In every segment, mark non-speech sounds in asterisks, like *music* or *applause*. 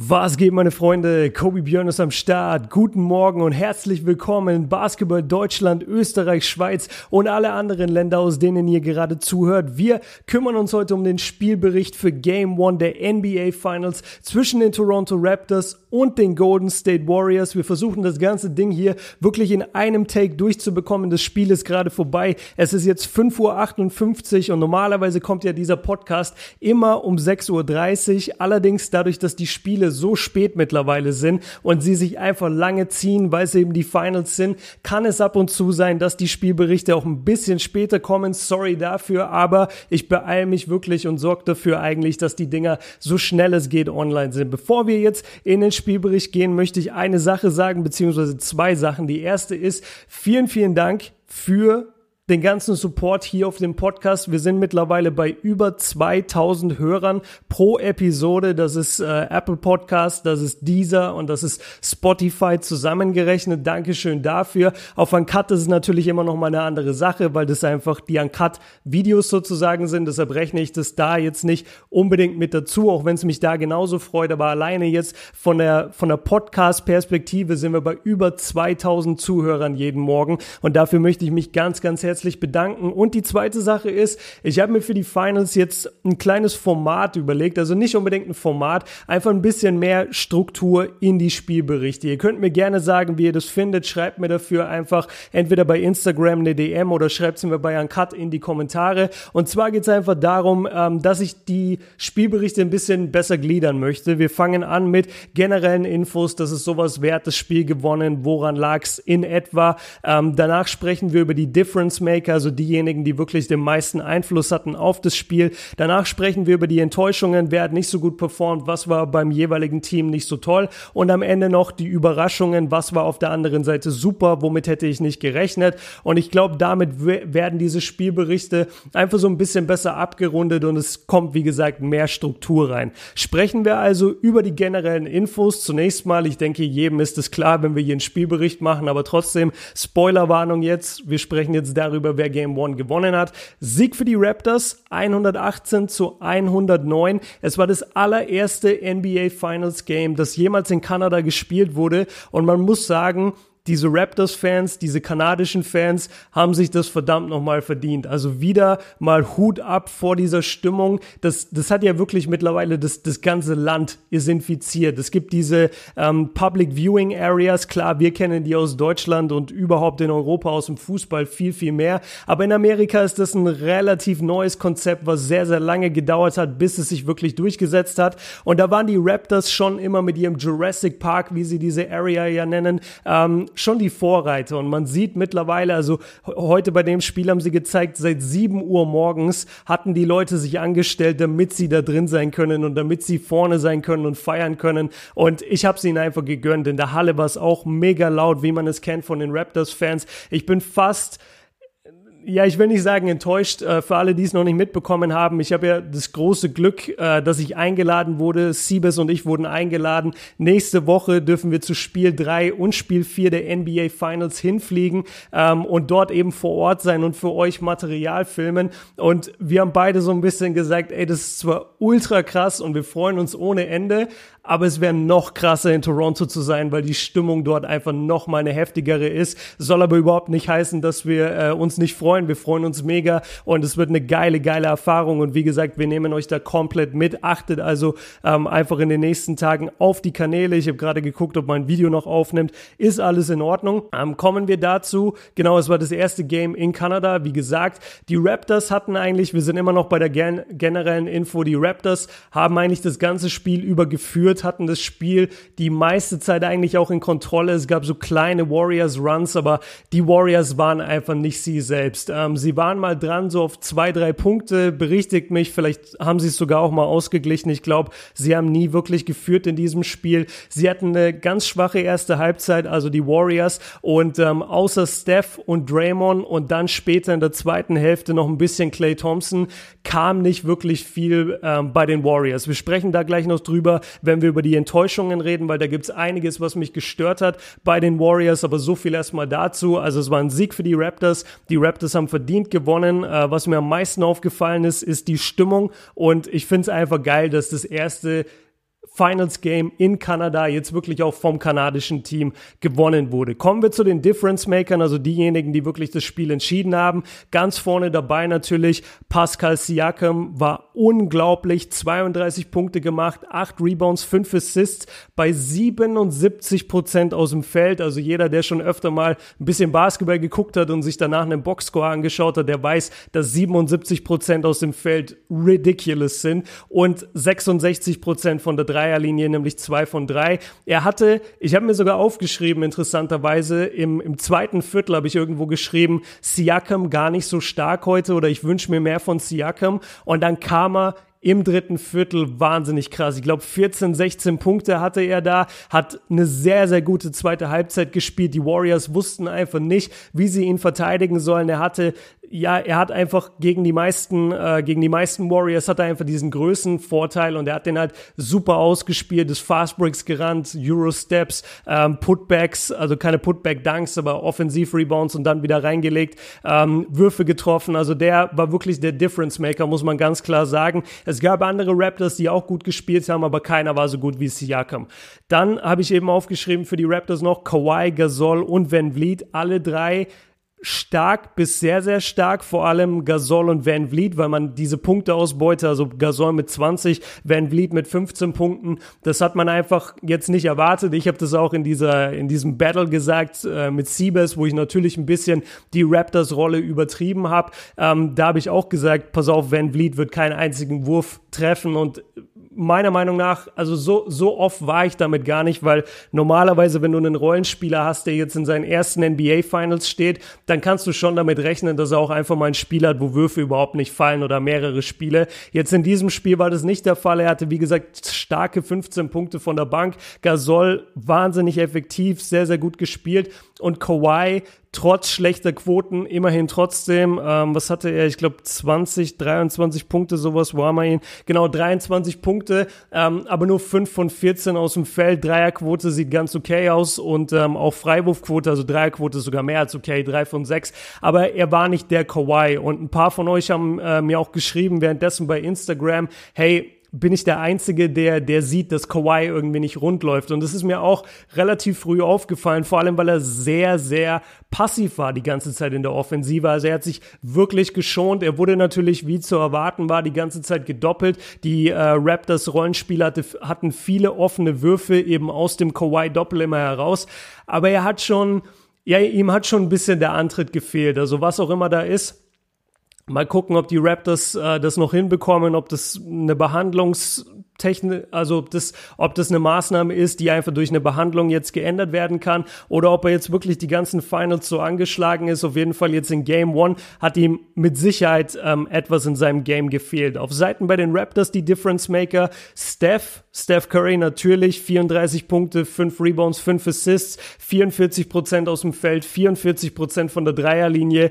Was geht, meine Freunde? Kobe Björn ist am Start. Guten Morgen und herzlich willkommen in Basketball Deutschland, Österreich, Schweiz und alle anderen Länder, aus denen ihr gerade zuhört. Wir kümmern uns heute um den Spielbericht für Game 1 der NBA Finals zwischen den Toronto Raptors und den Golden State Warriors. Wir versuchen das ganze Ding hier wirklich in einem Take durchzubekommen. Das Spiel ist gerade vorbei. Es ist jetzt 5.58 Uhr und normalerweise kommt ja dieser Podcast immer um 6.30 Uhr. Allerdings dadurch, dass die Spiele so spät mittlerweile sind und sie sich einfach lange ziehen, weil es eben die Finals sind, kann es ab und zu sein, dass die Spielberichte auch ein bisschen später kommen. Sorry dafür, aber ich beeile mich wirklich und sorge dafür eigentlich, dass die Dinger so schnell es geht online sind. Bevor wir jetzt in den Spielbericht gehen, möchte ich eine Sache sagen, beziehungsweise zwei Sachen. Die erste ist, vielen, vielen Dank für den ganzen Support hier auf dem Podcast. Wir sind mittlerweile bei über 2000 Hörern pro Episode. Das ist äh, Apple Podcast, das ist Deezer und das ist Spotify zusammengerechnet. Dankeschön dafür. Auf Uncut ist es natürlich immer noch mal eine andere Sache, weil das einfach die Uncut Videos sozusagen sind. Deshalb rechne ich das da jetzt nicht unbedingt mit dazu, auch wenn es mich da genauso freut. Aber alleine jetzt von der, von der Podcast-Perspektive sind wir bei über 2000 Zuhörern jeden Morgen. Und dafür möchte ich mich ganz, ganz herzlich herzlich bedanken. Und die zweite Sache ist, ich habe mir für die Finals jetzt ein kleines Format überlegt. Also nicht unbedingt ein Format, einfach ein bisschen mehr Struktur in die Spielberichte. Ihr könnt mir gerne sagen, wie ihr das findet. Schreibt mir dafür einfach entweder bei Instagram eine DM oder schreibt es mir bei Uncut in die Kommentare. Und zwar geht es einfach darum, ähm, dass ich die Spielberichte ein bisschen besser gliedern möchte. Wir fangen an mit generellen Infos. Das ist sowas wert, das Spiel gewonnen. Woran lag es in etwa? Ähm, danach sprechen wir über die Difference Maker, also diejenigen, die wirklich den meisten Einfluss hatten auf das Spiel. Danach sprechen wir über die Enttäuschungen, wer hat nicht so gut performt, was war beim jeweiligen Team nicht so toll und am Ende noch die Überraschungen, was war auf der anderen Seite super, womit hätte ich nicht gerechnet und ich glaube, damit werden diese Spielberichte einfach so ein bisschen besser abgerundet und es kommt, wie gesagt, mehr Struktur rein. Sprechen wir also über die generellen Infos. Zunächst mal, ich denke, jedem ist es klar, wenn wir hier einen Spielbericht machen, aber trotzdem Spoilerwarnung jetzt. Wir sprechen jetzt darüber, darüber, wer Game One gewonnen hat. Sieg für die Raptors 118 zu 109. Es war das allererste NBA Finals Game, das jemals in Kanada gespielt wurde und man muss sagen, diese Raptors-Fans, diese kanadischen Fans haben sich das verdammt nochmal verdient. Also wieder mal Hut ab vor dieser Stimmung. Das, das hat ja wirklich mittlerweile das, das ganze Land ist infiziert. Es gibt diese ähm, Public Viewing Areas. Klar, wir kennen die aus Deutschland und überhaupt in Europa aus dem Fußball viel, viel mehr. Aber in Amerika ist das ein relativ neues Konzept, was sehr, sehr lange gedauert hat, bis es sich wirklich durchgesetzt hat. Und da waren die Raptors schon immer mit ihrem Jurassic Park, wie sie diese Area ja nennen, ähm, schon die Vorreiter und man sieht mittlerweile, also heute bei dem Spiel haben sie gezeigt, seit 7 Uhr morgens hatten die Leute sich angestellt, damit sie da drin sein können und damit sie vorne sein können und feiern können und ich habe es ihnen einfach gegönnt. In der Halle war es auch mega laut, wie man es kennt von den Raptors-Fans. Ich bin fast ja, ich will nicht sagen enttäuscht. Äh, für alle, die es noch nicht mitbekommen haben, ich habe ja das große Glück, äh, dass ich eingeladen wurde. Siebes und ich wurden eingeladen. Nächste Woche dürfen wir zu Spiel 3 und Spiel 4 der NBA Finals hinfliegen ähm, und dort eben vor Ort sein und für euch Material filmen. Und wir haben beide so ein bisschen gesagt, ey, das ist zwar ultra krass und wir freuen uns ohne Ende, aber es wäre noch krasser in Toronto zu sein, weil die Stimmung dort einfach noch mal eine heftigere ist. Soll aber überhaupt nicht heißen, dass wir äh, uns nicht freuen. Wir freuen uns mega und es wird eine geile, geile Erfahrung. Und wie gesagt, wir nehmen euch da komplett mit. Achtet also ähm, einfach in den nächsten Tagen auf die Kanäle. Ich habe gerade geguckt, ob mein Video noch aufnimmt. Ist alles in Ordnung. Ähm, kommen wir dazu. Genau, es war das erste Game in Kanada. Wie gesagt, die Raptors hatten eigentlich, wir sind immer noch bei der gen generellen Info, die Raptors haben eigentlich das ganze Spiel über geführt, hatten das Spiel die meiste Zeit eigentlich auch in Kontrolle. Es gab so kleine Warriors-Runs, aber die Warriors waren einfach nicht sie selbst. Ähm, sie waren mal dran, so auf zwei, drei Punkte, berichtigt mich, vielleicht haben sie es sogar auch mal ausgeglichen. Ich glaube, sie haben nie wirklich geführt in diesem Spiel. Sie hatten eine ganz schwache erste Halbzeit, also die Warriors, und ähm, außer Steph und Draymond und dann später in der zweiten Hälfte noch ein bisschen Clay Thompson, kam nicht wirklich viel ähm, bei den Warriors. Wir sprechen da gleich noch drüber, wenn wir wir über die Enttäuschungen reden, weil da gibt es einiges, was mich gestört hat bei den Warriors, aber so viel erstmal dazu. Also es war ein Sieg für die Raptors. Die Raptors haben verdient gewonnen. Äh, was mir am meisten aufgefallen ist, ist die Stimmung und ich finde es einfach geil, dass das erste Finals Game in Kanada jetzt wirklich auch vom kanadischen Team gewonnen wurde. Kommen wir zu den Difference Makern, also diejenigen, die wirklich das Spiel entschieden haben. Ganz vorne dabei natürlich Pascal Siakam war unglaublich, 32 Punkte gemacht, 8 Rebounds, 5 Assists bei 77 Prozent aus dem Feld. Also jeder, der schon öfter mal ein bisschen Basketball geguckt hat und sich danach einen Boxscore angeschaut hat, der weiß, dass 77 Prozent aus dem Feld ridiculous sind und 66 Prozent von der Dreierlinie, nämlich zwei von drei. Er hatte, ich habe mir sogar aufgeschrieben, interessanterweise, im, im zweiten Viertel habe ich irgendwo geschrieben, Siakam gar nicht so stark heute oder ich wünsche mir mehr von Siakam. Und dann kam er im dritten Viertel wahnsinnig krass. Ich glaube, 14, 16 Punkte hatte er da, hat eine sehr, sehr gute zweite Halbzeit gespielt. Die Warriors wussten einfach nicht, wie sie ihn verteidigen sollen. Er hatte ja, er hat einfach gegen die meisten, äh, gegen die meisten Warriors hat er einfach diesen Größenvorteil und er hat den halt super ausgespielt, ist Fastbreaks gerannt, Euro-Steps, ähm, Putbacks, also keine Putback-Dunks, aber Offensiv-Rebounds und dann wieder reingelegt, ähm, Würfe getroffen. Also der war wirklich der Difference-Maker, muss man ganz klar sagen. Es gab andere Raptors, die auch gut gespielt haben, aber keiner war so gut wie Siakam. Dann habe ich eben aufgeschrieben für die Raptors noch Kawhi, Gasol und Van Vliet, alle drei stark bis sehr, sehr stark, vor allem Gasol und Van Vliet, weil man diese Punkteausbeute, also Gasol mit 20, Van Vliet mit 15 Punkten, das hat man einfach jetzt nicht erwartet. Ich habe das auch in dieser, in diesem Battle gesagt äh, mit Siebes, wo ich natürlich ein bisschen die Raptors-Rolle übertrieben habe. Ähm, da habe ich auch gesagt, pass auf, Van Vliet wird keinen einzigen Wurf treffen und meiner Meinung nach, also so, so oft war ich damit gar nicht, weil normalerweise, wenn du einen Rollenspieler hast, der jetzt in seinen ersten NBA Finals steht, dann kannst du schon damit rechnen, dass er auch einfach mal ein Spiel hat, wo Würfe überhaupt nicht fallen oder mehrere Spiele. Jetzt in diesem Spiel war das nicht der Fall. Er hatte, wie gesagt, starke 15 Punkte von der Bank. Gasol wahnsinnig effektiv, sehr, sehr gut gespielt und Kawhi trotz schlechter Quoten immerhin trotzdem, ähm, was hatte er? Ich glaube 20, 23 Punkte, sowas, wo haben wir ihn? Genau, 23 Punkte, ähm, aber nur 5 von 14 aus dem Feld. Dreierquote sieht ganz okay aus und ähm, auch Freiwurfquote, also Dreierquote ist sogar mehr als okay, 3 von 6. Aber er war nicht der Kawhi und ein paar von euch haben äh, mir auch geschrieben währenddessen bei Instagram, hey, bin ich der Einzige, der, der sieht, dass Kawhi irgendwie nicht rund läuft. Und das ist mir auch relativ früh aufgefallen, vor allem weil er sehr, sehr passiv war die ganze Zeit in der Offensive. Also er hat sich wirklich geschont. Er wurde natürlich, wie zu erwarten war, die ganze Zeit gedoppelt. Die äh, Raptors Rollenspieler hatte, hatten viele offene Würfe eben aus dem Kawhi Doppel immer heraus. Aber er hat schon, ja, ihm hat schon ein bisschen der Antritt gefehlt. Also was auch immer da ist Mal gucken, ob die Raptors äh, das noch hinbekommen, ob das eine Behandlungstechnik, also ob das, ob das eine Maßnahme ist, die einfach durch eine Behandlung jetzt geändert werden kann, oder ob er jetzt wirklich die ganzen Finals so angeschlagen ist. Auf jeden Fall jetzt in Game One hat ihm mit Sicherheit ähm, etwas in seinem Game gefehlt. Auf Seiten bei den Raptors die Difference Maker Steph, Steph Curry natürlich 34 Punkte, 5 Rebounds, 5 Assists, 44 Prozent aus dem Feld, 44 Prozent von der Dreierlinie.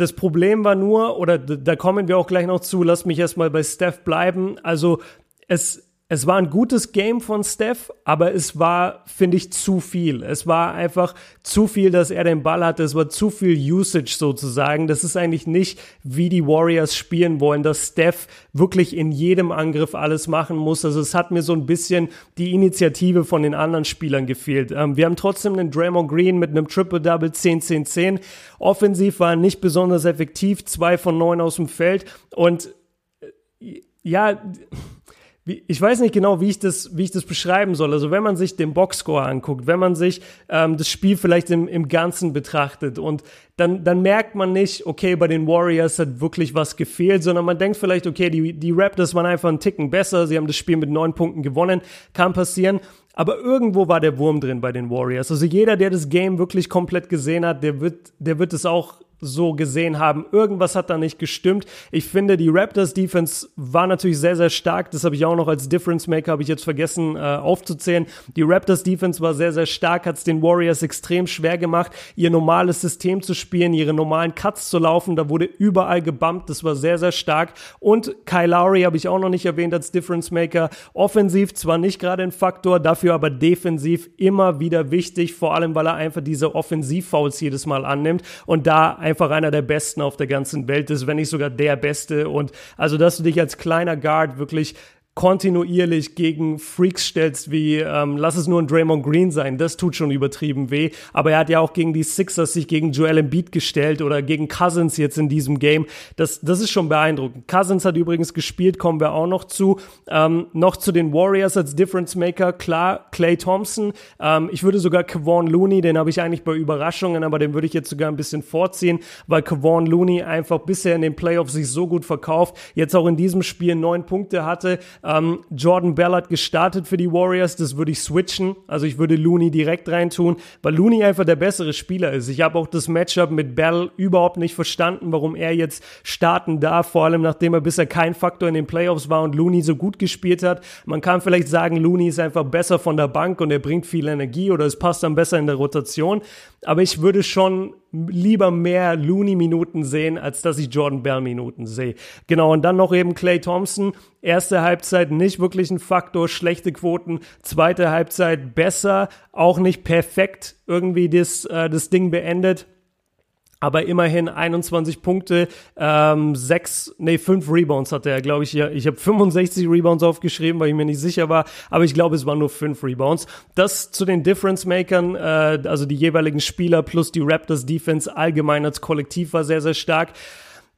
Das Problem war nur, oder da kommen wir auch gleich noch zu, lass mich erstmal bei Steph bleiben. Also es, es war ein gutes Game von Steph, aber es war, finde ich, zu viel. Es war einfach zu viel, dass er den Ball hatte. Es war zu viel Usage sozusagen. Das ist eigentlich nicht, wie die Warriors spielen wollen, dass Steph wirklich in jedem Angriff alles machen muss. Also es hat mir so ein bisschen die Initiative von den anderen Spielern gefehlt. Ähm, wir haben trotzdem einen Draymond Green mit einem Triple-Double 10-10-10. Offensiv war nicht besonders effektiv. Zwei von neun aus dem Feld. Und äh, ja, ich weiß nicht genau, wie ich das, wie ich das beschreiben soll. Also wenn man sich den Boxscore anguckt, wenn man sich ähm, das Spiel vielleicht im, im Ganzen betrachtet und dann, dann merkt man nicht, okay, bei den Warriors hat wirklich was gefehlt, sondern man denkt vielleicht, okay, die, die Raptors waren einfach einen Ticken besser, sie haben das Spiel mit neun Punkten gewonnen, kann passieren. Aber irgendwo war der Wurm drin bei den Warriors. Also jeder, der das Game wirklich komplett gesehen hat, der wird, der wird es auch so gesehen haben. Irgendwas hat da nicht gestimmt. Ich finde, die Raptors Defense war natürlich sehr, sehr stark. Das habe ich auch noch als Difference Maker, habe ich jetzt vergessen äh, aufzuzählen. Die Raptors Defense war sehr, sehr stark, hat es den Warriors extrem schwer gemacht, ihr normales System zu spielen, ihre normalen Cuts zu laufen. Da wurde überall gebumpt. Das war sehr, sehr stark. Und Kyle Lowry habe ich auch noch nicht erwähnt als Difference Maker. Offensiv zwar nicht gerade ein Faktor, dafür aber defensiv immer wieder wichtig, vor allem weil er einfach diese Offensivfouls jedes Mal annimmt und da einfach einer der Besten auf der ganzen Welt ist, wenn nicht sogar der Beste. Und also, dass du dich als kleiner Guard wirklich kontinuierlich gegen Freaks stellst, wie ähm, lass es nur ein Draymond Green sein, das tut schon übertrieben weh. Aber er hat ja auch gegen die Sixers sich gegen Joel Embiid gestellt oder gegen Cousins jetzt in diesem Game. Das, das ist schon beeindruckend. Cousins hat übrigens gespielt, kommen wir auch noch zu. Ähm, noch zu den Warriors als Difference Maker, klar, Clay Thompson. Ähm, ich würde sogar Kevon Looney, den habe ich eigentlich bei Überraschungen, aber den würde ich jetzt sogar ein bisschen vorziehen, weil Kevon Looney einfach bisher in den Playoffs sich so gut verkauft, jetzt auch in diesem Spiel neun Punkte hatte. Ähm, Jordan Bell hat gestartet für die Warriors, das würde ich switchen. Also ich würde Looney direkt reintun, weil Looney einfach der bessere Spieler ist. Ich habe auch das Matchup mit Bell überhaupt nicht verstanden, warum er jetzt starten darf, vor allem nachdem er bisher kein Faktor in den Playoffs war und Looney so gut gespielt hat. Man kann vielleicht sagen, Looney ist einfach besser von der Bank und er bringt viel Energie oder es passt dann besser in der Rotation. Aber ich würde schon lieber mehr Looney-Minuten sehen, als dass ich Jordan Bell-Minuten sehe. Genau, und dann noch eben Clay Thompson. Erste Halbzeit nicht wirklich ein Faktor, schlechte Quoten. Zweite Halbzeit besser, auch nicht perfekt irgendwie das, äh, das Ding beendet aber immerhin 21 Punkte, ähm, sechs, nee, fünf Rebounds hatte er, glaube ich. Ja, ich habe 65 Rebounds aufgeschrieben, weil ich mir nicht sicher war, aber ich glaube, es waren nur fünf Rebounds. Das zu den Difference Makern, äh, also die jeweiligen Spieler plus die Raptors Defense allgemein als Kollektiv war sehr, sehr stark.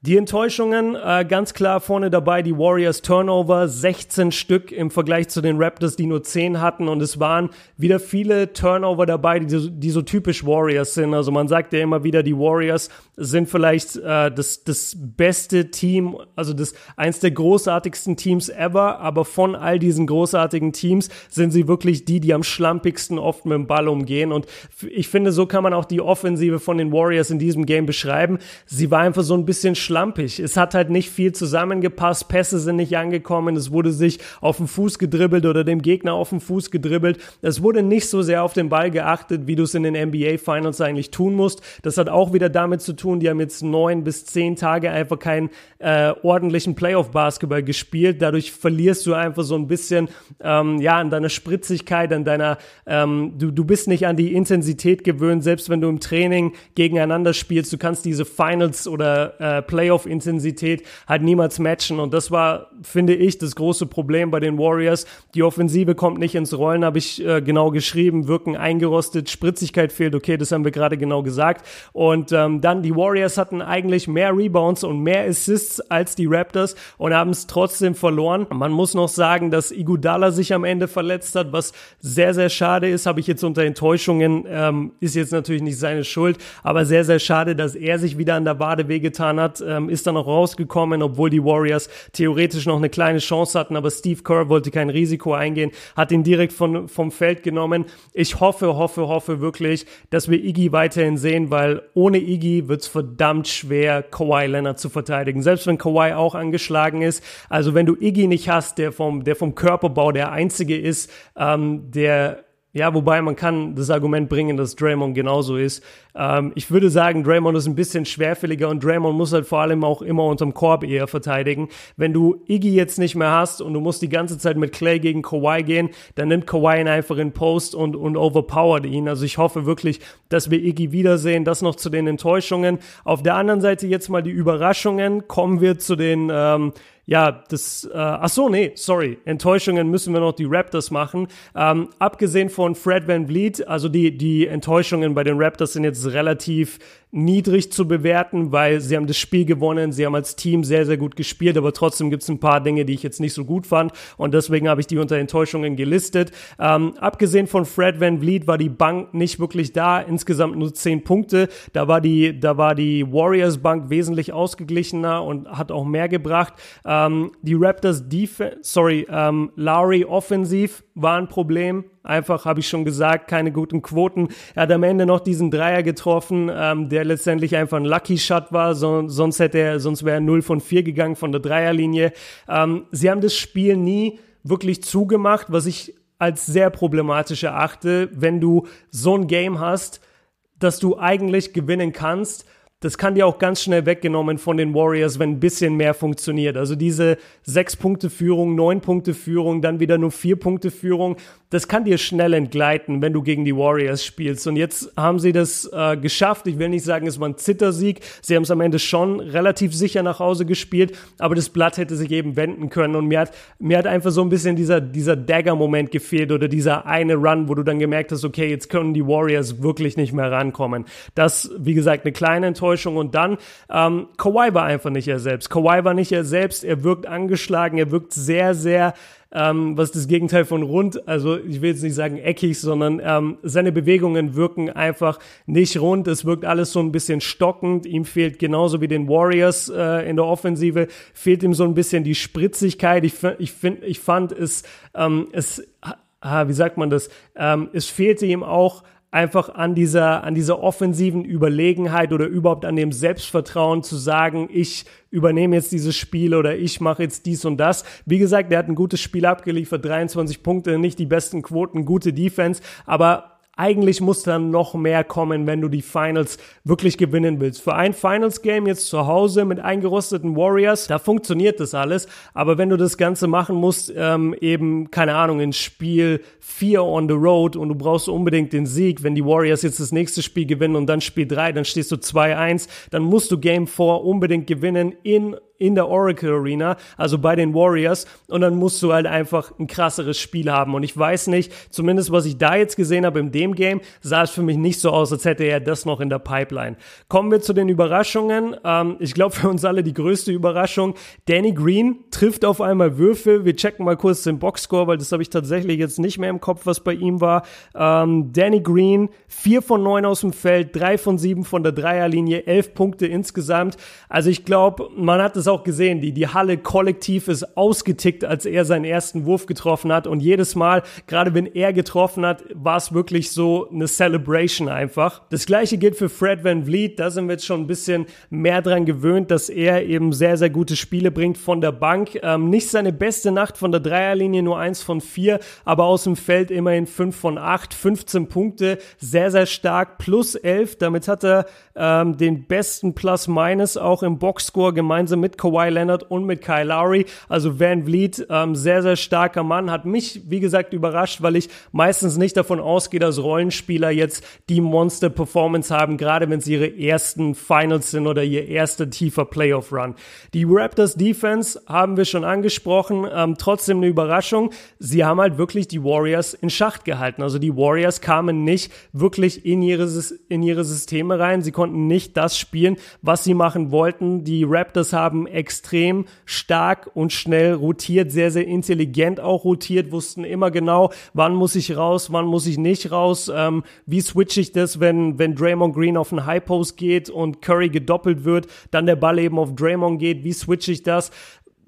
Die Enttäuschungen äh, ganz klar vorne dabei, die Warriors Turnover, 16 Stück im Vergleich zu den Raptors, die nur 10 hatten und es waren wieder viele Turnover dabei, die, die so typisch Warriors sind. Also man sagt ja immer wieder, die Warriors sind vielleicht äh, das, das beste Team, also das eins der großartigsten Teams ever, aber von all diesen großartigen Teams sind sie wirklich die, die am schlampigsten oft mit dem Ball umgehen und ich finde, so kann man auch die Offensive von den Warriors in diesem Game beschreiben. Sie war einfach so ein bisschen schlampig. Es hat halt nicht viel zusammengepasst, Pässe sind nicht angekommen, es wurde sich auf den Fuß gedribbelt oder dem Gegner auf den Fuß gedribbelt. Es wurde nicht so sehr auf den Ball geachtet, wie du es in den NBA Finals eigentlich tun musst. Das hat auch wieder damit zu tun, die haben jetzt neun bis zehn Tage einfach keinen äh, ordentlichen Playoff-Basketball gespielt. Dadurch verlierst du einfach so ein bisschen ähm, ja an deiner Spritzigkeit, an deiner ähm, du, du bist nicht an die Intensität gewöhnt, selbst wenn du im Training gegeneinander spielst. Du kannst diese Finals oder äh, Playoff Playoff-Intensität halt niemals matchen. Und das war, finde ich, das große Problem bei den Warriors. Die Offensive kommt nicht ins Rollen, habe ich äh, genau geschrieben, wirken eingerostet, Spritzigkeit fehlt, okay, das haben wir gerade genau gesagt. Und ähm, dann die Warriors hatten eigentlich mehr Rebounds und mehr Assists als die Raptors und haben es trotzdem verloren. Man muss noch sagen, dass Igudala sich am Ende verletzt hat, was sehr, sehr schade ist, habe ich jetzt unter Enttäuschungen, ähm, ist jetzt natürlich nicht seine Schuld, aber sehr, sehr schade, dass er sich wieder an der Wade wehgetan hat ähm, ist dann auch rausgekommen, obwohl die Warriors theoretisch noch eine kleine Chance hatten, aber Steve Kerr wollte kein Risiko eingehen, hat ihn direkt von, vom Feld genommen. Ich hoffe, hoffe, hoffe wirklich, dass wir Iggy weiterhin sehen, weil ohne Iggy wird es verdammt schwer, Kawhi Leonard zu verteidigen. Selbst wenn Kawhi auch angeschlagen ist. Also wenn du Iggy nicht hast, der vom, der vom Körperbau der einzige ist, ähm, der ja, wobei man kann das Argument bringen, dass Draymond genauso ist. Ähm, ich würde sagen, Draymond ist ein bisschen schwerfälliger und Draymond muss halt vor allem auch immer unterm Korb eher verteidigen. Wenn du Iggy jetzt nicht mehr hast und du musst die ganze Zeit mit Clay gegen Kawhi gehen, dann nimmt Kawhi ihn einfach in Post und, und overpowert ihn. Also ich hoffe wirklich, dass wir Iggy wiedersehen. Das noch zu den Enttäuschungen. Auf der anderen Seite jetzt mal die Überraschungen. Kommen wir zu den ähm, ja, das, äh, ach so, nee, sorry, Enttäuschungen müssen wir noch die Raptors machen. Ähm, abgesehen von Fred Van Vliet, also die, die Enttäuschungen bei den Raptors sind jetzt relativ niedrig zu bewerten, weil sie haben das Spiel gewonnen, sie haben als Team sehr, sehr gut gespielt, aber trotzdem gibt es ein paar Dinge, die ich jetzt nicht so gut fand und deswegen habe ich die unter Enttäuschungen gelistet. Ähm, abgesehen von Fred Van Vliet war die Bank nicht wirklich da, insgesamt nur zehn Punkte. Da war die, da war die Warriors Bank wesentlich ausgeglichener und hat auch mehr gebracht. Ähm, die Raptors Defense, sorry, ähm, Lowry offensiv war ein Problem. Einfach, habe ich schon gesagt, keine guten Quoten. Er hat am Ende noch diesen Dreier getroffen, ähm, der letztendlich einfach ein Lucky Shot war. So, sonst hätte er, sonst wäre er 0 von 4 gegangen von der Dreierlinie. Ähm, sie haben das Spiel nie wirklich zugemacht, was ich als sehr problematisch erachte, wenn du so ein Game hast, dass du eigentlich gewinnen kannst das kann dir auch ganz schnell weggenommen von den Warriors, wenn ein bisschen mehr funktioniert. Also diese sechs Punkte Führung, neun Punkte Führung, dann wieder nur vier Punkte Führung, das kann dir schnell entgleiten, wenn du gegen die Warriors spielst. Und jetzt haben sie das äh, geschafft. Ich will nicht sagen, es war ein Zittersieg. Sie haben es am Ende schon relativ sicher nach Hause gespielt, aber das Blatt hätte sich eben wenden können. Und mir hat, mir hat einfach so ein bisschen dieser, dieser Dagger-Moment gefehlt oder dieser eine Run, wo du dann gemerkt hast, okay, jetzt können die Warriors wirklich nicht mehr rankommen. Das, wie gesagt, eine kleine Enttäuschung. Und dann, ähm, Kawhi war einfach nicht er selbst. Kawhi war nicht er selbst. Er wirkt angeschlagen. Er wirkt sehr, sehr ähm, was das Gegenteil von rund, also ich will jetzt nicht sagen eckig, sondern ähm, seine Bewegungen wirken einfach nicht rund. Es wirkt alles so ein bisschen stockend. Ihm fehlt genauso wie den Warriors äh, in der Offensive, fehlt ihm so ein bisschen die Spritzigkeit. Ich, ich, find, ich fand es, ähm, es ah, wie sagt man das, ähm, es fehlte ihm auch einfach an dieser, an dieser offensiven Überlegenheit oder überhaupt an dem Selbstvertrauen zu sagen, ich übernehme jetzt dieses Spiel oder ich mache jetzt dies und das. Wie gesagt, er hat ein gutes Spiel abgeliefert, 23 Punkte, nicht die besten Quoten, gute Defense, aber eigentlich muss dann noch mehr kommen, wenn du die Finals wirklich gewinnen willst. Für ein Finals-Game jetzt zu Hause mit eingerosteten Warriors, da funktioniert das alles. Aber wenn du das Ganze machen musst, ähm, eben, keine Ahnung, in Spiel 4 on the road und du brauchst unbedingt den Sieg, wenn die Warriors jetzt das nächste Spiel gewinnen und dann Spiel 3, dann stehst du 2-1, dann musst du Game 4 unbedingt gewinnen in in der Oracle Arena, also bei den Warriors. Und dann musst du halt einfach ein krasseres Spiel haben. Und ich weiß nicht, zumindest was ich da jetzt gesehen habe in dem Game, sah es für mich nicht so aus, als hätte er das noch in der Pipeline. Kommen wir zu den Überraschungen. Ähm, ich glaube für uns alle die größte Überraschung. Danny Green trifft auf einmal Würfe. Wir checken mal kurz den Boxscore, weil das habe ich tatsächlich jetzt nicht mehr im Kopf, was bei ihm war. Ähm, Danny Green, 4 von 9 aus dem Feld, 3 von 7 von der Dreierlinie, 11 Punkte insgesamt. Also ich glaube, man hat es auch gesehen, die, die Halle kollektiv ist ausgetickt, als er seinen ersten Wurf getroffen hat. Und jedes Mal, gerade wenn er getroffen hat, war es wirklich so eine Celebration einfach. Das gleiche gilt für Fred Van Vliet. Da sind wir jetzt schon ein bisschen mehr dran gewöhnt, dass er eben sehr, sehr gute Spiele bringt von der Bank. Ähm, nicht seine beste Nacht von der Dreierlinie, nur eins von vier, aber aus dem Feld immerhin fünf von acht, 15 Punkte, sehr, sehr stark, plus elf. Damit hat er ähm, den besten Plus-Minus auch im Boxscore gemeinsam mit Kawhi Leonard und mit Kyle Lowry. Also Van Vliet, ähm, sehr, sehr starker Mann, hat mich, wie gesagt, überrascht, weil ich meistens nicht davon ausgehe, dass Rollenspieler jetzt die Monster-Performance haben, gerade wenn es ihre ersten Finals sind oder ihr erster tiefer Playoff-Run. Die Raptors Defense haben wir schon angesprochen, ähm, trotzdem eine Überraschung. Sie haben halt wirklich die Warriors in Schacht gehalten. Also die Warriors kamen nicht wirklich in ihre, in ihre Systeme rein. Sie konnten nicht das spielen, was sie machen wollten. Die Raptors haben extrem stark und schnell rotiert, sehr, sehr intelligent auch rotiert, wussten immer genau, wann muss ich raus, wann muss ich nicht raus, ähm, wie switche ich das, wenn, wenn Draymond Green auf einen High Post geht und Curry gedoppelt wird, dann der Ball eben auf Draymond geht, wie switche ich das?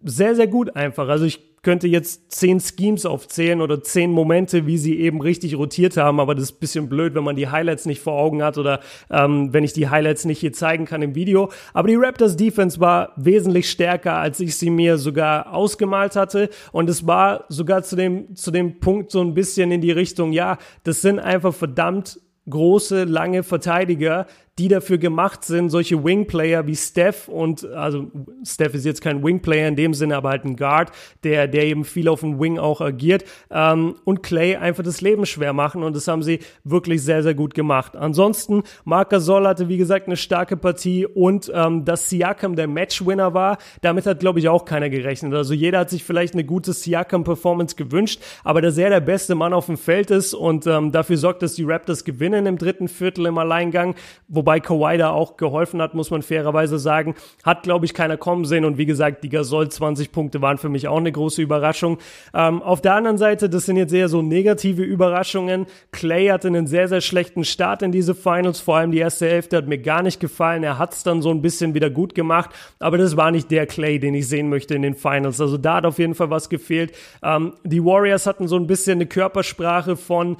Sehr, sehr gut einfach. Also ich könnte jetzt zehn Schemes aufzählen oder zehn Momente, wie sie eben richtig rotiert haben, aber das ist ein bisschen blöd, wenn man die Highlights nicht vor Augen hat oder ähm, wenn ich die Highlights nicht hier zeigen kann im Video. Aber die Raptors Defense war wesentlich stärker, als ich sie mir sogar ausgemalt hatte und es war sogar zu dem, zu dem Punkt so ein bisschen in die Richtung, ja, das sind einfach verdammt große, lange Verteidiger, die dafür gemacht sind, solche Wingplayer wie Steph und also Steph ist jetzt kein Wingplayer in dem Sinne, aber halt ein Guard, der, der eben viel auf dem Wing auch agiert ähm, und Clay einfach das Leben schwer machen und das haben sie wirklich sehr, sehr gut gemacht. Ansonsten, Marc Gasol hatte wie gesagt eine starke Partie und ähm, dass Siakam der Matchwinner war, damit hat glaube ich auch keiner gerechnet. Also jeder hat sich vielleicht eine gute Siakam-Performance gewünscht, aber dass er der beste Mann auf dem Feld ist und ähm, dafür sorgt, dass die Raptors gewinnen im dritten Viertel im Alleingang, wo wobei Kawhi da auch geholfen hat, muss man fairerweise sagen. Hat, glaube ich, keiner kommen sehen und wie gesagt, die Gasol 20 Punkte waren für mich auch eine große Überraschung. Ähm, auf der anderen Seite, das sind jetzt eher so negative Überraschungen. Clay hatte einen sehr, sehr schlechten Start in diese Finals, vor allem die erste Hälfte hat mir gar nicht gefallen. Er hat es dann so ein bisschen wieder gut gemacht, aber das war nicht der Clay, den ich sehen möchte in den Finals. Also da hat auf jeden Fall was gefehlt. Ähm, die Warriors hatten so ein bisschen eine Körpersprache von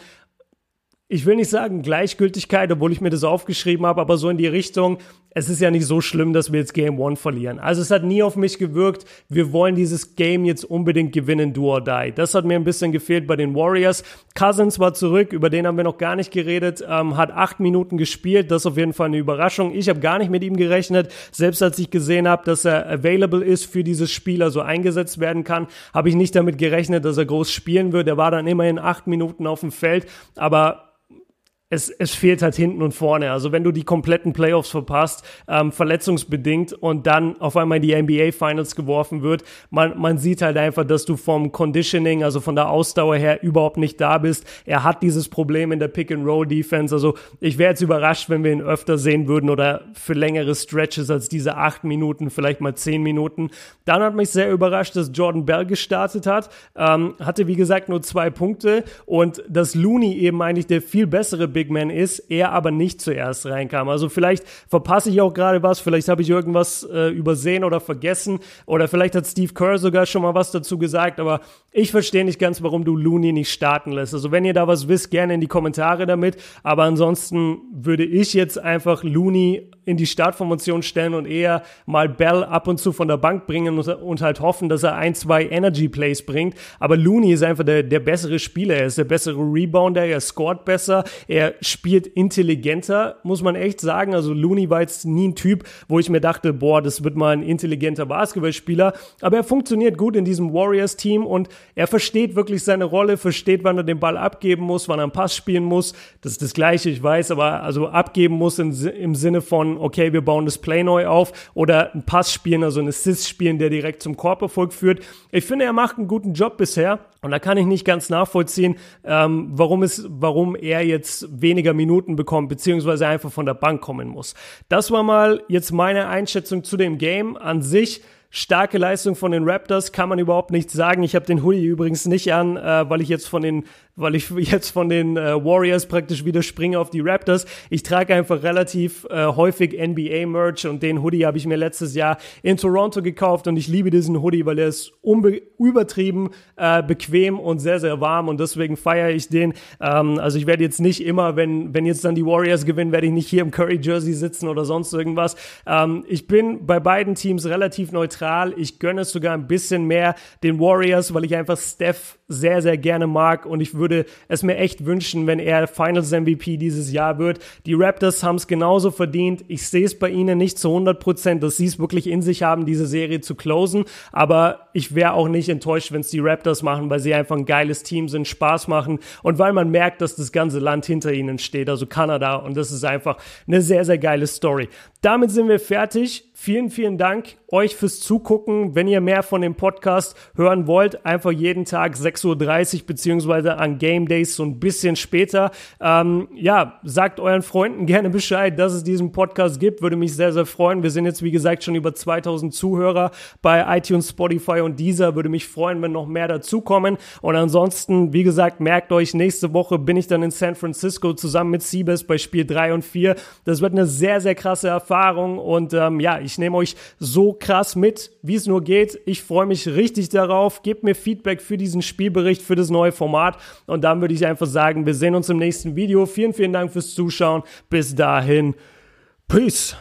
ich will nicht sagen Gleichgültigkeit, obwohl ich mir das aufgeschrieben habe, aber so in die Richtung, es ist ja nicht so schlimm, dass wir jetzt Game One verlieren. Also es hat nie auf mich gewirkt, wir wollen dieses Game jetzt unbedingt gewinnen, do or die. Das hat mir ein bisschen gefehlt bei den Warriors. Cousins war zurück, über den haben wir noch gar nicht geredet, ähm, hat acht Minuten gespielt, das ist auf jeden Fall eine Überraschung. Ich habe gar nicht mit ihm gerechnet, selbst als ich gesehen habe, dass er available ist für dieses Spiel, also eingesetzt werden kann, habe ich nicht damit gerechnet, dass er groß spielen wird. Er war dann immerhin acht Minuten auf dem Feld, aber es, es fehlt halt hinten und vorne. Also wenn du die kompletten Playoffs verpasst, ähm, verletzungsbedingt und dann auf einmal in die NBA Finals geworfen wird, man, man sieht halt einfach, dass du vom Conditioning, also von der Ausdauer her überhaupt nicht da bist. Er hat dieses Problem in der Pick-and-Roll-Defense. Also ich wäre jetzt überrascht, wenn wir ihn öfter sehen würden oder für längere Stretches als diese acht Minuten, vielleicht mal zehn Minuten. Dann hat mich sehr überrascht, dass Jordan Bell gestartet hat. Ähm, hatte wie gesagt nur zwei Punkte und dass Looney eben eigentlich der viel bessere Big Man ist, er aber nicht zuerst reinkam. Also vielleicht verpasse ich auch gerade was, vielleicht habe ich irgendwas äh, übersehen oder vergessen oder vielleicht hat Steve Kerr sogar schon mal was dazu gesagt, aber ich verstehe nicht ganz, warum du Looney nicht starten lässt. Also wenn ihr da was wisst, gerne in die Kommentare damit, aber ansonsten würde ich jetzt einfach Looney in die Startformation stellen und eher mal Bell ab und zu von der Bank bringen und, und, halt hoffen, dass er ein, zwei Energy Plays bringt. Aber Looney ist einfach der, der bessere Spieler. Er ist der bessere Rebounder, er scoret besser, er spielt intelligenter, muss man echt sagen. Also Looney war jetzt nie ein Typ, wo ich mir dachte, boah, das wird mal ein intelligenter Basketballspieler. Aber er funktioniert gut in diesem Warriors-Team und er versteht wirklich seine Rolle, versteht, wann er den Ball abgeben muss, wann er einen Pass spielen muss. Das ist das Gleiche, ich weiß, aber also abgeben muss im, im Sinne von okay, wir bauen das Play neu auf oder einen Pass spielen, also einen Assist spielen, der direkt zum Korberfolg führt. Ich finde, er macht einen guten Job bisher. Und da kann ich nicht ganz nachvollziehen, ähm, warum, es, warum er jetzt weniger Minuten bekommt, beziehungsweise einfach von der Bank kommen muss. Das war mal jetzt meine Einschätzung zu dem Game an sich. Starke Leistung von den Raptors kann man überhaupt nicht sagen. Ich habe den Hoodie übrigens nicht an, äh, weil ich jetzt von den weil ich jetzt von den äh, Warriors praktisch wieder springe auf die Raptors. Ich trage einfach relativ äh, häufig NBA-Merch und den Hoodie habe ich mir letztes Jahr in Toronto gekauft und ich liebe diesen Hoodie, weil er ist übertrieben äh, bequem und sehr, sehr warm und deswegen feiere ich den. Ähm, also ich werde jetzt nicht immer, wenn, wenn jetzt dann die Warriors gewinnen, werde ich nicht hier im Curry-Jersey sitzen oder sonst irgendwas. Ähm, ich bin bei beiden Teams relativ neutral. Ich gönne es sogar ein bisschen mehr den Warriors, weil ich einfach Steph sehr, sehr gerne mag und ich würde es mir echt wünschen, wenn er Finals MVP dieses Jahr wird. Die Raptors haben es genauso verdient. Ich sehe es bei ihnen nicht zu 100 Prozent, dass sie es wirklich in sich haben, diese Serie zu closen, aber ich wäre auch nicht enttäuscht, wenn es die Raptors machen, weil sie einfach ein geiles Team sind, Spaß machen und weil man merkt, dass das ganze Land hinter ihnen steht, also Kanada und das ist einfach eine sehr, sehr geile Story. Damit sind wir fertig. Vielen, vielen Dank euch fürs Zugucken. Wenn ihr mehr von dem Podcast hören wollt, einfach jeden Tag 6.30 Uhr beziehungsweise an Game Days so ein bisschen später. Ähm, ja, sagt euren Freunden *laughs* gerne Bescheid, dass es diesen Podcast gibt. Würde mich sehr, sehr freuen. Wir sind jetzt, wie gesagt, schon über 2000 Zuhörer bei iTunes, Spotify und dieser. Würde mich freuen, wenn noch mehr dazukommen. Und ansonsten, wie gesagt, merkt euch, nächste Woche bin ich dann in San Francisco zusammen mit Siebes bei Spiel 3 und 4. Das wird eine sehr, sehr krasse Erfahrung und ähm, ja, ich nehme euch so krass mit, wie es nur geht. Ich freue mich richtig darauf. Gebt mir Feedback für diesen Spielbericht, für das neue Format. Und dann würde ich einfach sagen, wir sehen uns im nächsten Video. Vielen, vielen Dank fürs Zuschauen. Bis dahin. Peace.